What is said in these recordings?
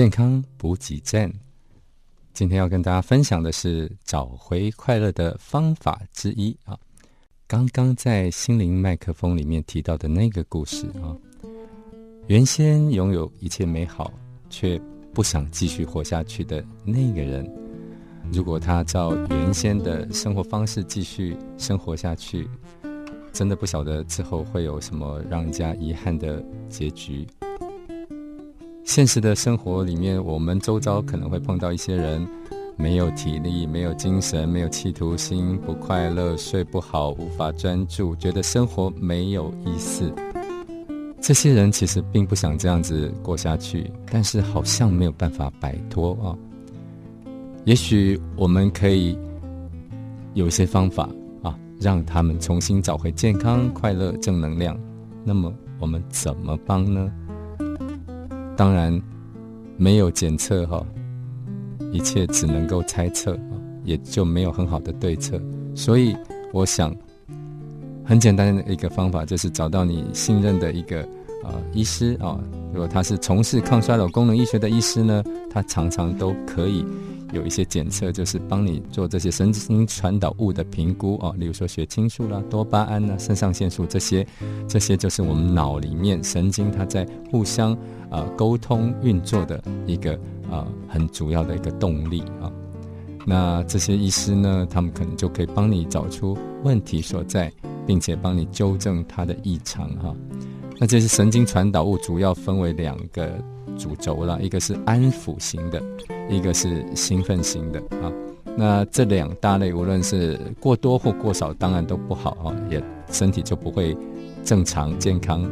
健康补给站。今天要跟大家分享的是找回快乐的方法之一啊。刚刚在心灵麦克风里面提到的那个故事啊，原先拥有一切美好，却不想继续活下去的那个人，如果他照原先的生活方式继续生活下去，真的不晓得之后会有什么让人家遗憾的结局。现实的生活里面，我们周遭可能会碰到一些人，没有体力、没有精神、没有企图心，不快乐、睡不好、无法专注，觉得生活没有意思。这些人其实并不想这样子过下去，但是好像没有办法摆脱啊。也许我们可以有一些方法啊，让他们重新找回健康、快乐、正能量。那么我们怎么帮呢？当然，没有检测哈，一切只能够猜测啊，也就没有很好的对策。所以，我想很简单的一个方法，就是找到你信任的一个啊医师啊，如果他是从事抗衰老功能医学的医师呢，他常常都可以。有一些检测，就是帮你做这些神经传导物的评估哦，例如说血清素啦、多巴胺啦、肾上腺素这些，这些就是我们脑里面神经它在互相啊沟通运作的一个啊很主要的一个动力啊。那这些医师呢，他们可能就可以帮你找出问题所在，并且帮你纠正它的异常哈。那这些神经传导物主要分为两个。主轴了，一个是安抚型的，一个是兴奋型的啊。那这两大类，无论是过多或过少，当然都不好啊，也身体就不会正常健康。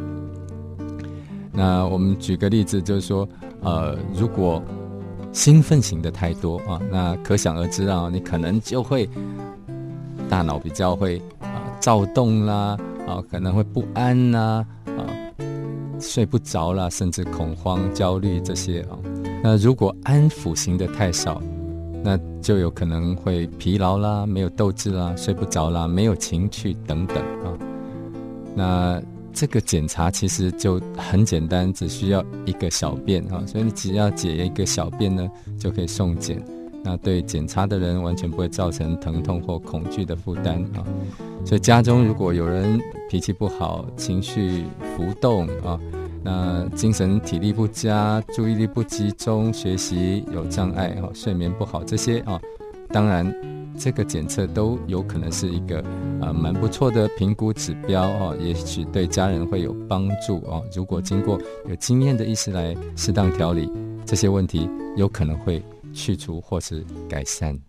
那我们举个例子，就是说，呃，如果兴奋型的太多啊，那可想而知啊，你可能就会大脑比较会啊躁动啦，啊可能会不安呐。睡不着了，甚至恐慌、焦虑这些啊。那如果安抚型的太少，那就有可能会疲劳啦，没有斗志啦，睡不着啦，没有情趣等等啊。那这个检查其实就很简单，只需要一个小便啊，所以你只要解一个小便呢，就可以送检。那对检查的人完全不会造成疼痛或恐惧的负担啊。所以家中如果有人脾气不好、情绪浮动啊，那精神体力不佳、注意力不集中、学习有障碍啊、睡眠不好这些啊，当然这个检测都有可能是一个啊蛮不错的评估指标哦，也许对家人会有帮助哦。如果经过有经验的医师来适当调理，这些问题有可能会去除或是改善。